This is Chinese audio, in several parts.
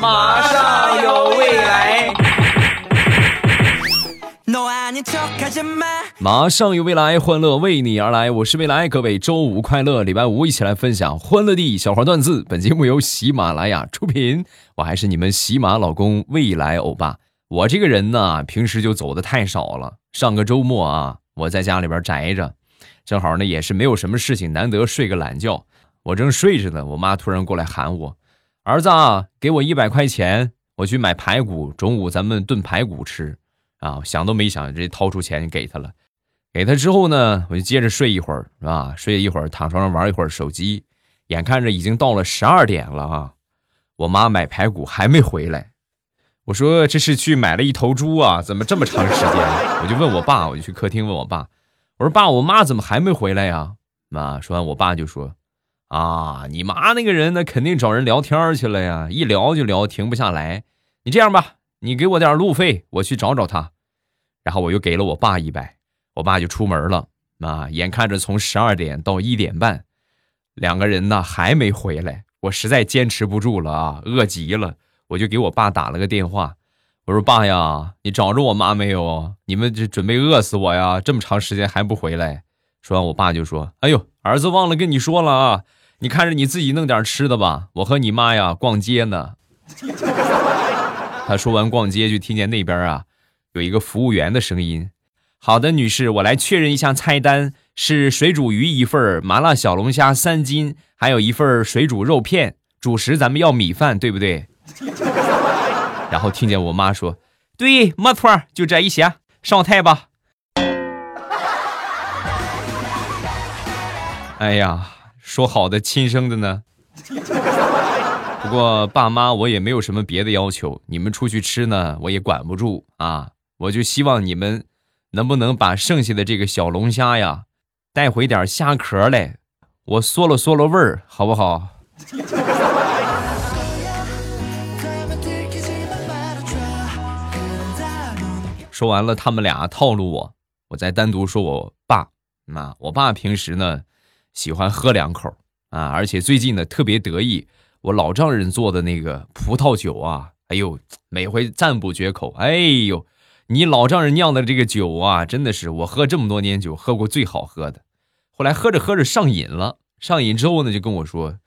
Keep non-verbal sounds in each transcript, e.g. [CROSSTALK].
马上有未来。马上有未来，欢乐为你而来。我是未来，各位周五快乐，礼拜五一起来分享欢乐的小花段子。本节目由喜马拉雅出品，我还是你们喜马老公未来欧巴。我这个人呢，平时就走的太少了。上个周末啊，我在家里边宅着，正好呢也是没有什么事情，难得睡个懒觉。我正睡着呢，我妈突然过来喊我：“儿子，啊，给我一百块钱，我去买排骨，中午咱们炖排骨吃。”啊，想都没想，直接掏出钱给他了。给他之后呢，我就接着睡一会儿，是吧？睡一会儿，躺床上玩一会儿手机。眼看着已经到了十二点了啊，我妈买排骨还没回来。我说这是去买了一头猪啊，怎么这么长时间？我就问我爸，我就去客厅问我爸，我说爸，我妈怎么还没回来呀？妈说完，我爸就说啊，你妈那个人那肯定找人聊天去了呀，一聊就聊，停不下来。你这样吧。你给我点路费，我去找找他。然后我又给了我爸一百，我爸就出门了。啊，眼看着从十二点到一点半，两个人呢还没回来，我实在坚持不住了啊，饿极了，我就给我爸打了个电话。我说：“爸呀，你找着我妈没有？你们这准备饿死我呀？这么长时间还不回来？”说完，我爸就说：“哎呦，儿子忘了跟你说了啊，你看着你自己弄点吃的吧。我和你妈呀逛街呢。”他说完逛街，就听见那边啊，有一个服务员的声音：“好的，女士，我来确认一下菜单，是水煮鱼一份，麻辣小龙虾三斤，还有一份水煮肉片。主食咱们要米饭，对不对？” [LAUGHS] 然后听见我妈说：“对，没错，就这一些，上菜吧。”哎呀，说好的亲生的呢？[LAUGHS] 不过爸妈，我也没有什么别的要求。你们出去吃呢，我也管不住啊。我就希望你们能不能把剩下的这个小龙虾呀，带回点虾壳来，我嗦了嗦了味儿，好不好？说完了，他们俩套路我，我再单独说我爸。啊，我爸平时呢喜欢喝两口啊，而且最近呢特别得意。我老丈人做的那个葡萄酒啊，哎呦，每回赞不绝口。哎呦，你老丈人酿的这个酒啊，真的是我喝这么多年酒喝过最好喝的。后来喝着喝着上瘾了，上瘾之后呢，就跟我说：“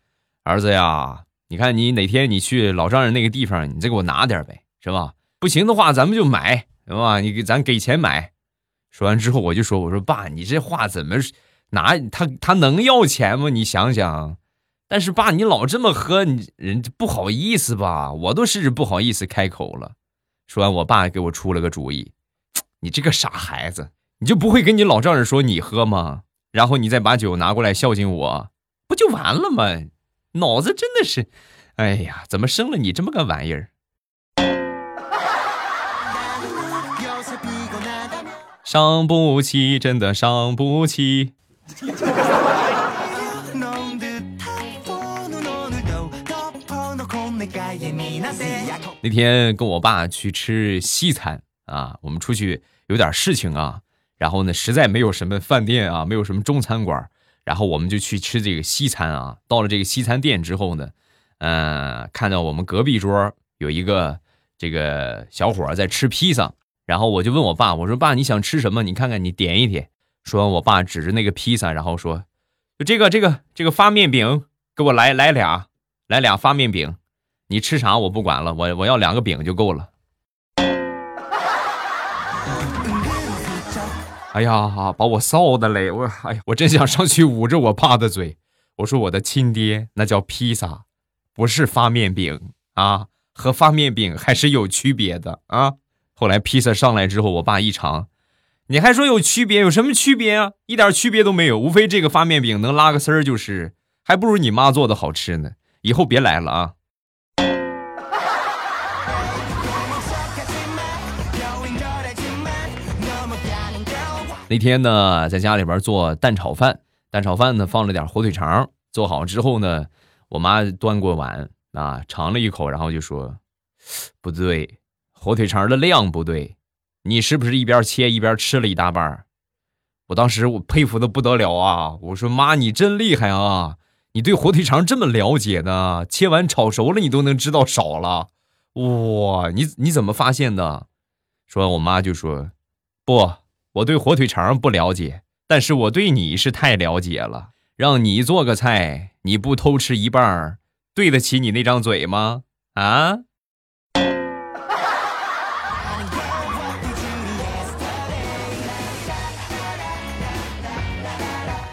儿子呀，你看你哪天你去老丈人那个地方，你再给我拿点呗，是吧？不行的话，咱们就买，是吧？你给咱给钱买。”说完之后，我就说：“我说爸，你这话怎么拿他他能要钱吗？你想想。”但是爸，你老这么喝，你人不好意思吧？我都试着不好意思开口了。说完，我爸给我出了个主意：你这个傻孩子，你就不会跟你老丈人说你喝吗？然后你再把酒拿过来孝敬我，不就完了吗？脑子真的是，哎呀，怎么生了你这么个玩意儿？[LAUGHS] 伤不起，真的伤不起。[LAUGHS] 那天跟我爸去吃西餐啊，我们出去有点事情啊，然后呢，实在没有什么饭店啊，没有什么中餐馆，然后我们就去吃这个西餐啊。到了这个西餐店之后呢，嗯，看到我们隔壁桌有一个这个小伙在吃披萨，然后我就问我爸，我说爸，你想吃什么？你看看，你点一点。说完，我爸指着那个披萨，然后说，就这个这个这个发面饼，给我来来俩，来俩发面饼。你吃啥我不管了，我我要两个饼就够了。[LAUGHS] 哎呀，把我臊的嘞！我哎呀，我真想上去捂着我爸的嘴。我说我的亲爹，那叫披萨，不是发面饼啊，和发面饼还是有区别的啊。后来披萨上来之后，我爸一尝，你还说有区别？有什么区别啊？一点区别都没有，无非这个发面饼能拉个丝儿就是，还不如你妈做的好吃呢。以后别来了啊！那天呢，在家里边做蛋炒饭，蛋炒饭呢放了点火腿肠，做好之后呢，我妈端过碗啊，尝了一口，然后就说：“不对，火腿肠的量不对，你是不是一边切一边吃了一大半？”我当时我佩服的不得了啊！我说妈，你真厉害啊！你对火腿肠这么了解呢？切完炒熟了你都能知道少了，哇！你你怎么发现的？说我妈就说：“不，我对火腿肠不了解，但是我对你是太了解了。让你做个菜，你不偷吃一半，对得起你那张嘴吗？啊？”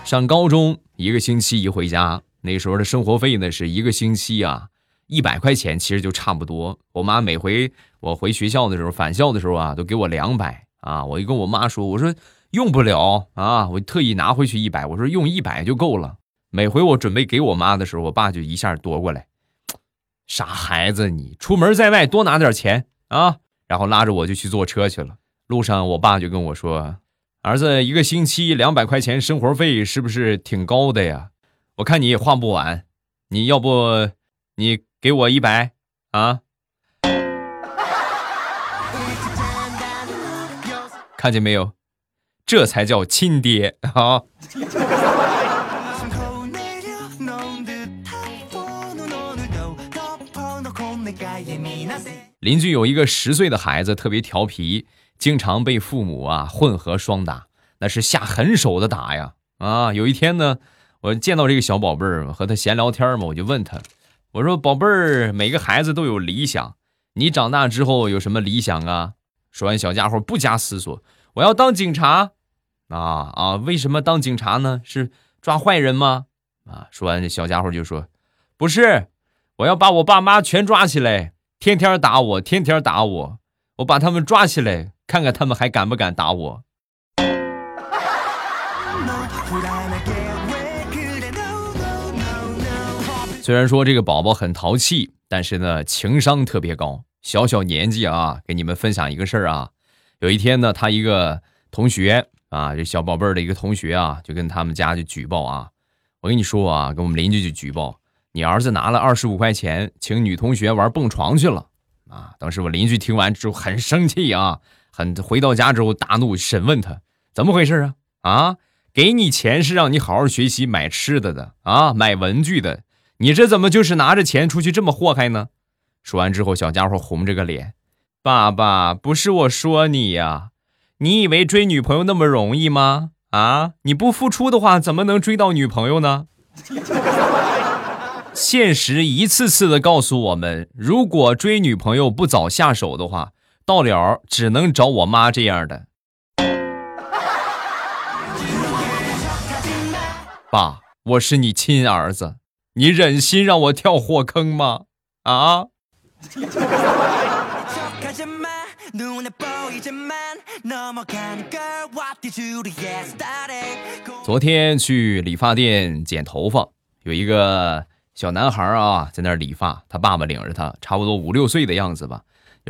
上高中一个星期一回家，那时候的生活费呢是一个星期啊一百块钱，其实就差不多。我妈每回我回学校的时候，返校的时候啊，都给我两百啊。我就跟我妈说，我说用不了啊，我特意拿回去一百，我说用一百就够了。每回我准备给我妈的时候，我爸就一下夺过来，傻孩子，你出门在外多拿点钱啊。然后拉着我就去坐车去了。路上我爸就跟我说。儿子，一个星期两百块钱生活费是不是挺高的呀？我看你也花不完，你要不你给我一百啊？看见没有，这才叫亲爹啊！邻居有一个十岁的孩子，特别调皮。经常被父母啊混合双打，那是下狠手的打呀！啊，有一天呢，我见到这个小宝贝儿，和他闲聊天嘛，我就问他，我说：“宝贝儿，每个孩子都有理想，你长大之后有什么理想啊？”说完，小家伙不加思索：“我要当警察。”啊啊，为什么当警察呢？是抓坏人吗？啊！说完，这小家伙就说：“不是，我要把我爸妈全抓起来，天天打我，天天打我，我把他们抓起来。”看看他们还敢不敢打我？虽然说这个宝宝很淘气，但是呢，情商特别高。小小年纪啊，给你们分享一个事儿啊。有一天呢，他一个同学啊，这小宝贝儿的一个同学啊，就跟他们家就举报啊。我跟你说啊，跟我们邻居就举报，你儿子拿了二十五块钱，请女同学玩蹦床去了啊。当时我邻居听完之后很生气啊。很回到家之后大怒，审问他怎么回事啊？啊，给你钱是让你好好学习、买吃的的啊，买文具的，你这怎么就是拿着钱出去这么祸害呢？说完之后，小家伙红着个脸，爸爸不是我说你呀，你以为追女朋友那么容易吗？啊，你不付出的话，怎么能追到女朋友呢？[LAUGHS] 现实一次次的告诉我们，如果追女朋友不早下手的话。到了只能找我妈这样的。[LAUGHS] 爸，我是你亲儿子，你忍心让我跳火坑吗？啊！昨天去理发店剪头发，有一个小男孩啊，在那儿理发，他爸爸领着他，差不多五六岁的样子吧。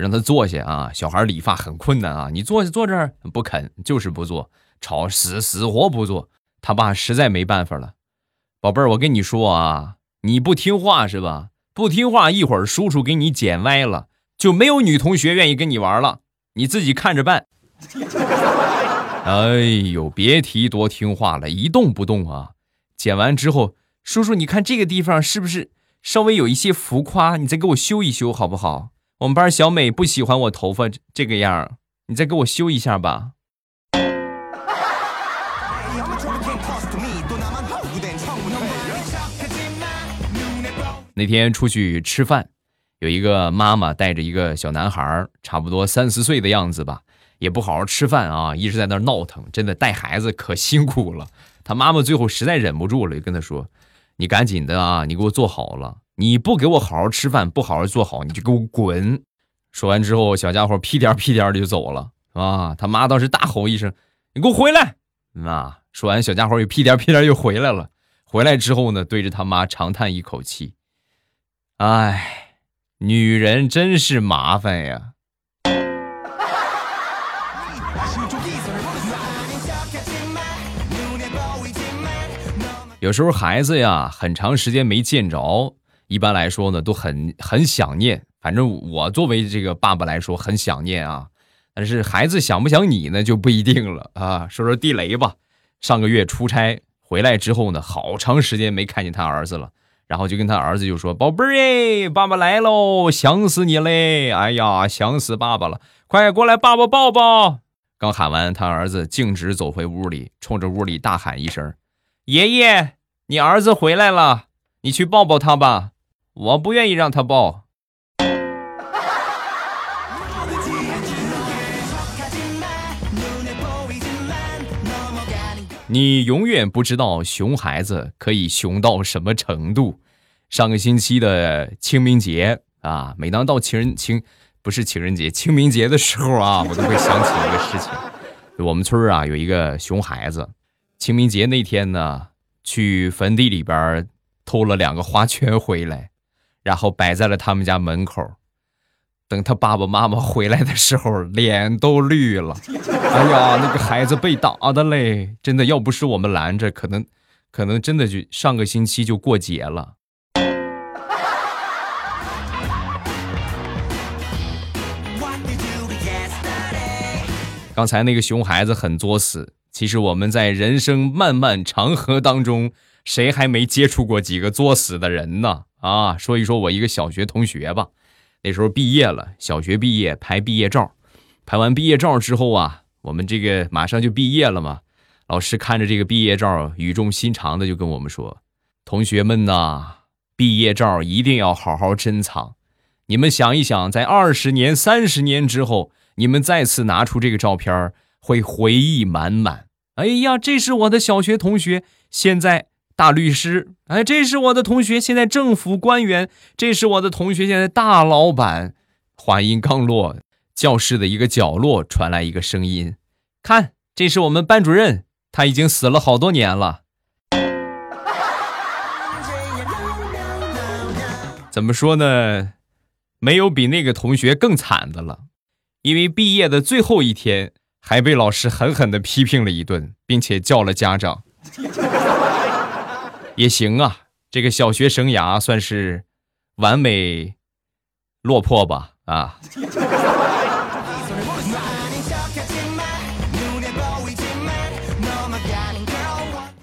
让他坐下啊！小孩理发很困难啊，你坐下坐这儿不肯，就是不坐，吵死死活不坐。他爸实在没办法了，宝贝儿，我跟你说啊，你不听话是吧？不听话，一会儿叔叔给你剪歪了，就没有女同学愿意跟你玩了，你自己看着办。[LAUGHS] 哎呦，别提多听话了，一动不动啊！剪完之后，叔叔，你看这个地方是不是稍微有一些浮夸？你再给我修一修好不好？我们班小美不喜欢我头发这个样你再给我修一下吧。那天出去吃饭，有一个妈妈带着一个小男孩，差不多三四岁的样子吧，也不好好吃饭啊，一直在那闹腾，真的带孩子可辛苦了。他妈妈最后实在忍不住了，就跟他说：“你赶紧的啊，你给我做好了。”你不给我好好吃饭，不好好做好，你就给我滚！说完之后，小家伙屁颠屁颠的就走了啊！他妈当时大吼一声：“你给我回来！”啊！说完，小家伙又屁颠屁颠又回来了。回来之后呢，对着他妈长叹一口气：“哎，女人真是麻烦呀。”有时候孩子呀，很长时间没见着。一般来说呢，都很很想念。反正我作为这个爸爸来说，很想念啊。但是孩子想不想你呢，就不一定了啊。说说地雷吧。上个月出差回来之后呢，好长时间没看见他儿子了，然后就跟他儿子就说：“宝贝儿哎，爸爸来喽，想死你嘞！哎呀，想死爸爸了，快过来，爸爸抱抱。”刚喊完，他儿子径直走回屋里，冲着屋里大喊一声：“爷爷，你儿子回来了，你去抱抱他吧，我不愿意让他抱。”你永远不知道熊孩子可以熊到什么程度。上个星期的清明节啊，每当到情人情不是情人节，清明节的时候啊，我都会想起一个事情。我们村啊有一个熊孩子，清明节那天呢，去坟地里边偷了两个花圈回来，然后摆在了他们家门口。等他爸爸妈妈回来的时候，脸都绿了。[LAUGHS] 哎呀，那个孩子被打的嘞，真的要不是我们拦着，可能，可能真的就上个星期就过节了。刚才那个熊孩子很作死，其实我们在人生漫漫长河当中，谁还没接触过几个作死的人呢？啊，说一说我一个小学同学吧。那时候毕业了，小学毕业拍毕业照，拍完毕业照之后啊，我们这个马上就毕业了嘛。老师看着这个毕业照，语重心长的就跟我们说：“同学们呐，毕业照一定要好好珍藏。你们想一想，在二十年、三十年之后，你们再次拿出这个照片，会回忆满满。哎呀，这是我的小学同学，现在……”大律师，哎，这是我的同学，现在政府官员；这是我的同学，现在大老板。话音刚落，教室的一个角落传来一个声音：“看，这是我们班主任，他已经死了好多年了。”怎么说呢？没有比那个同学更惨的了，因为毕业的最后一天，还被老师狠狠的批评了一顿，并且叫了家长。[LAUGHS] 也行啊，这个小学生涯算是完美落魄吧啊！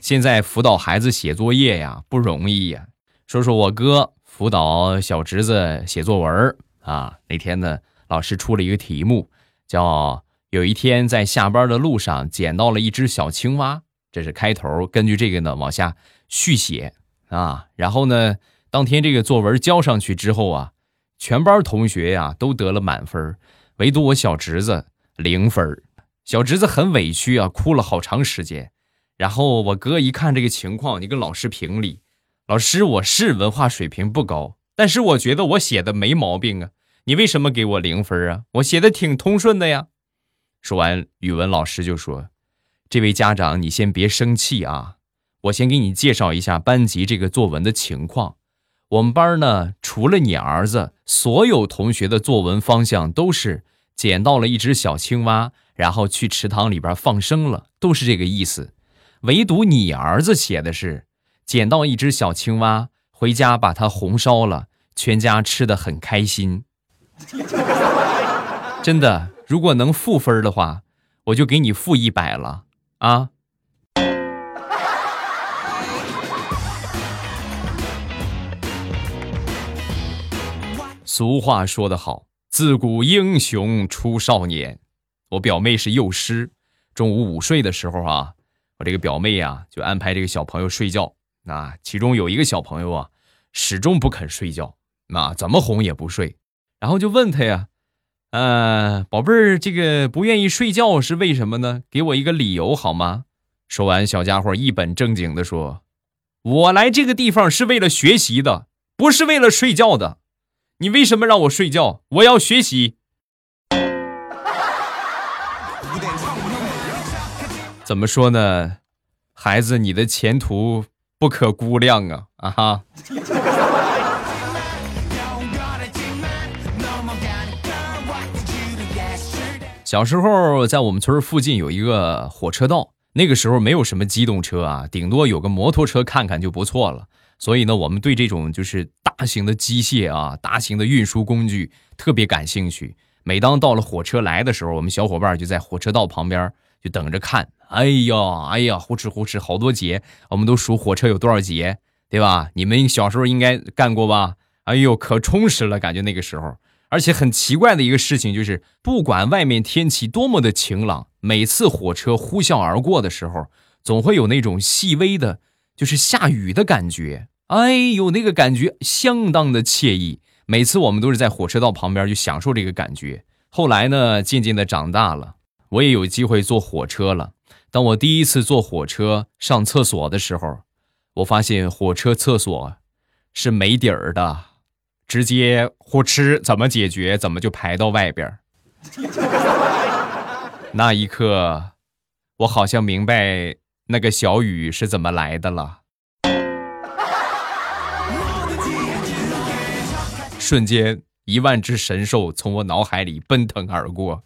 现在辅导孩子写作业呀不容易呀。说说我哥辅导小侄子写作文啊，那天呢老师出了一个题目，叫有一天在下班的路上捡到了一只小青蛙，这是开头。根据这个呢往下。续写啊，然后呢，当天这个作文交上去之后啊，全班同学呀都得了满分，唯独我小侄子零分。小侄子很委屈啊，哭了好长时间。然后我哥一看这个情况，你跟老师评理，老师我是文化水平不高，但是我觉得我写的没毛病啊，你为什么给我零分啊？我写的挺通顺的呀。说完，语文老师就说：“这位家长，你先别生气啊。”我先给你介绍一下班级这个作文的情况。我们班呢，除了你儿子，所有同学的作文方向都是捡到了一只小青蛙，然后去池塘里边放生了，都是这个意思。唯独你儿子写的是捡到一只小青蛙，回家把它红烧了，全家吃的很开心。真的，如果能负分的话，我就给你负一百了啊。俗话说得好，自古英雄出少年。我表妹是幼师，中午午睡的时候啊，我这个表妹呀就安排这个小朋友睡觉。那其中有一个小朋友啊，始终不肯睡觉，那怎么哄也不睡。然后就问他呀，呃，宝贝儿，这个不愿意睡觉是为什么呢？给我一个理由好吗？说完，小家伙一本正经的说：“我来这个地方是为了学习的，不是为了睡觉的。”你为什么让我睡觉？我要学习。[LAUGHS] 怎么说呢，孩子，你的前途不可估量啊！啊哈。小时候在我们村附近有一个火车道，那个时候没有什么机动车啊，顶多有个摩托车看看就不错了。所以呢，我们对这种就是大型的机械啊、大型的运输工具特别感兴趣。每当到了火车来的时候，我们小伙伴就在火车道旁边就等着看哎呀，哎呀，呼哧呼哧，好多节，我们都数火车有多少节，对吧？你们小时候应该干过吧？哎呦，可充实了，感觉那个时候。而且很奇怪的一个事情就是，不管外面天气多么的晴朗，每次火车呼啸而过的时候，总会有那种细微的，就是下雨的感觉。哎呦，那个感觉相当的惬意。每次我们都是在火车道旁边就享受这个感觉。后来呢，渐渐的长大了，我也有机会坐火车了。当我第一次坐火车上厕所的时候，我发现火车厕所是没底儿的。直接呼哧，怎么解决？怎么就排到外边？[LAUGHS] 那一刻，我好像明白那个小雨是怎么来的了。瞬间，一万只神兽从我脑海里奔腾而过。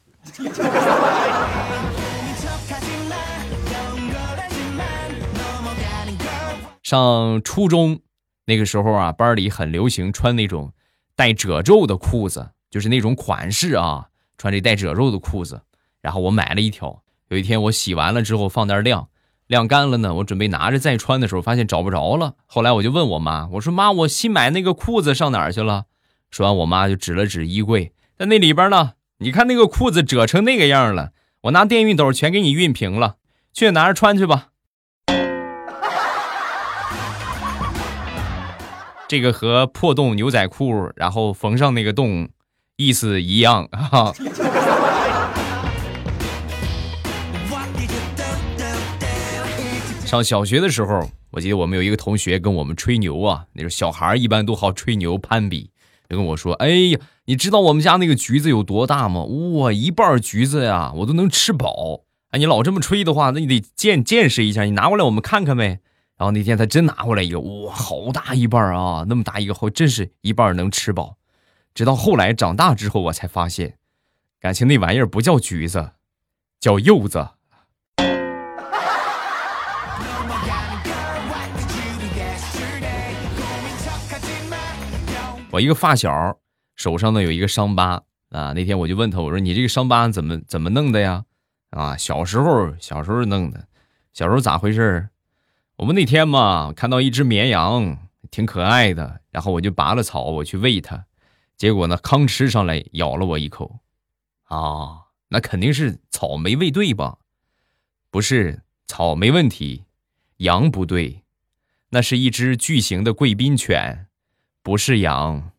上初中那个时候啊，班里很流行穿那种。带褶皱的裤子，就是那种款式啊，穿这带褶皱的裤子。然后我买了一条。有一天我洗完了之后放那儿晾，晾干了呢，我准备拿着再穿的时候，发现找不着了。后来我就问我妈，我说妈，我新买那个裤子上哪儿去了？说完，我妈就指了指衣柜，在那里边呢。你看那个裤子褶成那个样了，我拿电熨斗全给你熨平了，去拿着穿去吧。这个和破洞牛仔裤，然后缝上那个洞，意思一样 [LAUGHS] 啊。上小学的时候，我记得我们有一个同学跟我们吹牛啊，那时候小孩一般都好吹牛攀比，就跟我说：“哎呀，你知道我们家那个橘子有多大吗？哇，一半橘子呀，我都能吃饱。哎，你老这么吹的话，那你得见见识一下，你拿过来我们看看呗。”然后那天他真拿回来一个，哇，好大一半啊！那么大一个后，真是一半能吃饱。直到后来长大之后，我才发现，感情那玩意儿不叫橘子，叫柚子。我一个发小手上呢有一个伤疤啊，那天我就问他，我说你这个伤疤怎么怎么弄的呀？啊，小时候小时候弄的，小时候咋回事儿？我们那天嘛，看到一只绵羊，挺可爱的，然后我就拔了草，我去喂它，结果呢，吭哧上来咬了我一口，啊，那肯定是草没喂对吧？不是，草没问题，羊不对，那是一只巨型的贵宾犬，不是羊。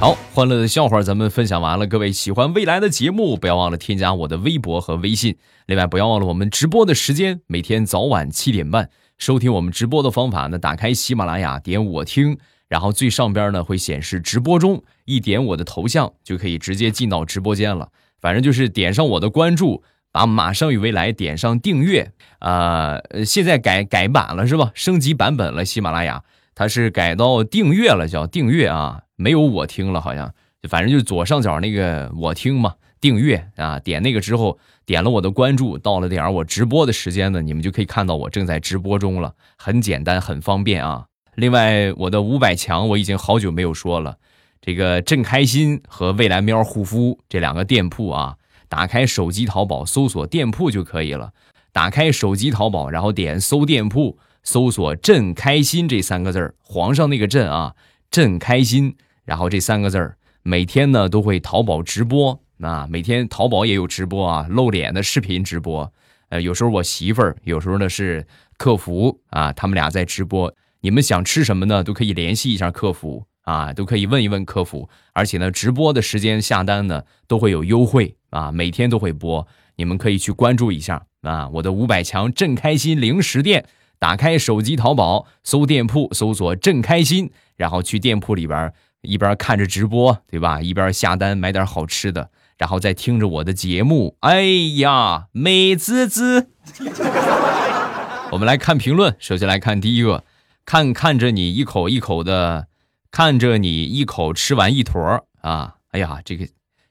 好，欢乐的笑话咱们分享完了。各位喜欢未来的节目，不要忘了添加我的微博和微信。另外，不要忘了我们直播的时间，每天早晚七点半收听我们直播的方法呢。打开喜马拉雅，点我听，然后最上边呢会显示直播中，一点我的头像就可以直接进到直播间了。反正就是点上我的关注，把马上与未来点上订阅啊。现在改改版了是吧？升级版本了，喜马拉雅它是改到订阅了，叫订阅啊。没有我听了，好像反正就是左上角那个我听嘛，订阅啊，点那个之后，点了我的关注，到了点我直播的时间呢，你们就可以看到我正在直播中了，很简单，很方便啊。另外，我的五百强我已经好久没有说了，这个正开心和未来喵护肤这两个店铺啊，打开手机淘宝搜索店铺就可以了，打开手机淘宝，然后点搜店铺，搜索“朕开心”这三个字儿，皇上那个朕啊，朕开心。然后这三个字儿，每天呢都会淘宝直播，啊，每天淘宝也有直播啊，露脸的视频直播。呃，有时候我媳妇儿，有时候呢是客服啊，他们俩在直播。你们想吃什么呢？都可以联系一下客服啊，都可以问一问客服。而且呢，直播的时间下单呢都会有优惠啊，每天都会播，你们可以去关注一下啊。我的五百强正开心零食店，打开手机淘宝搜店铺，搜索正开心，然后去店铺里边。一边看着直播，对吧？一边下单买点好吃的，然后再听着我的节目。哎呀，美滋滋！[LAUGHS] 我们来看评论，首先来看第一个，看看着你一口一口的，看着你一口吃完一坨啊！哎呀，这个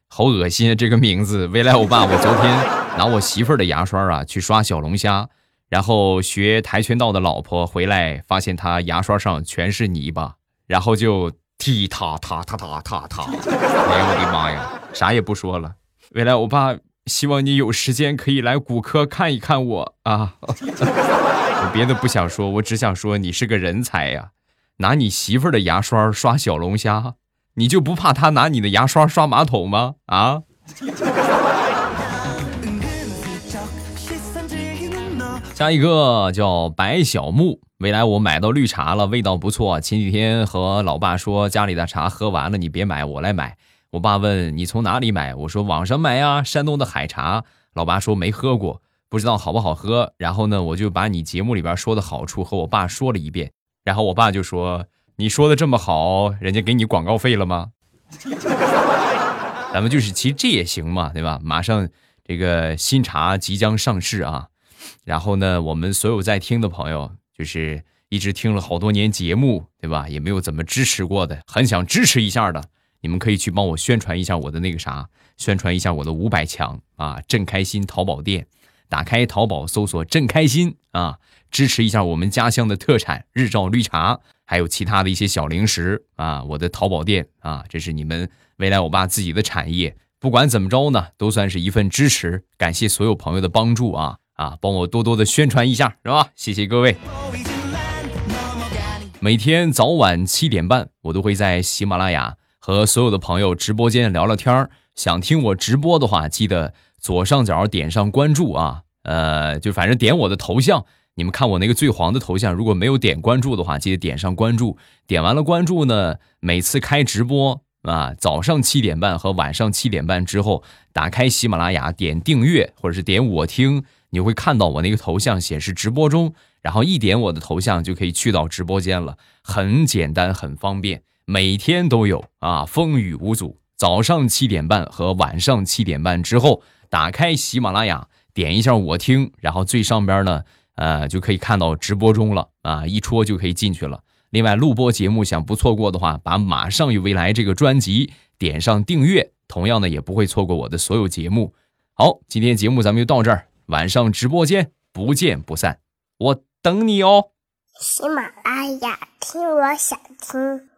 好恶心啊！这个名字，未来欧巴，我昨天拿我媳妇儿的牙刷啊去刷小龙虾，然后学跆拳道的老婆回来发现他牙刷上全是泥巴，然后就。踢他，他他他他他。哎呀，我的妈呀，啥也不说了。未来欧巴，希望你有时间可以来骨科看一看我啊。我别的不想说，我只想说你是个人才呀。拿你媳妇儿的牙刷刷小龙虾，你就不怕他拿你的牙刷刷马桶吗？啊？下一个叫白小木，未来我买到绿茶了，味道不错。前几天和老爸说家里的茶喝完了，你别买，我来买。我爸问你从哪里买，我说网上买呀，山东的海茶。老爸说没喝过，不知道好不好喝。然后呢，我就把你节目里边说的好处和我爸说了一遍。然后我爸就说：“你说的这么好，人家给你广告费了吗？” [LAUGHS] 咱们就是，其实这也行嘛，对吧？马上这个新茶即将上市啊。然后呢，我们所有在听的朋友，就是一直听了好多年节目，对吧？也没有怎么支持过的，很想支持一下的，你们可以去帮我宣传一下我的那个啥，宣传一下我的五百强啊！朕开心淘宝店，打开淘宝搜索“朕开心”啊。支持一下我们家乡的特产日照绿茶，还有其他的一些小零食啊！我的淘宝店啊，这是你们未来我爸自己的产业。不管怎么着呢，都算是一份支持。感谢所有朋友的帮助啊啊！帮我多多的宣传一下，是吧？谢谢各位。每天早晚七点半，我都会在喜马拉雅和所有的朋友直播间聊聊天。想听我直播的话，记得左上角点上关注啊，呃，就反正点我的头像。你们看我那个最黄的头像，如果没有点关注的话，记得点上关注。点完了关注呢，每次开直播啊，早上七点半和晚上七点半之后，打开喜马拉雅，点订阅或者是点我听，你会看到我那个头像显示直播中，然后一点我的头像就可以去到直播间了，很简单，很方便，每天都有啊，风雨无阻。早上七点半和晚上七点半之后，打开喜马拉雅，点一下我听，然后最上边呢。呃，就可以看到直播中了啊，一戳就可以进去了。另外，录播节目想不错过的话，把《马上与未来》这个专辑点上订阅，同样的也不会错过我的所有节目。好，今天节目咱们就到这儿，晚上直播间不见不散，我等你哦。喜马拉雅听，我想听。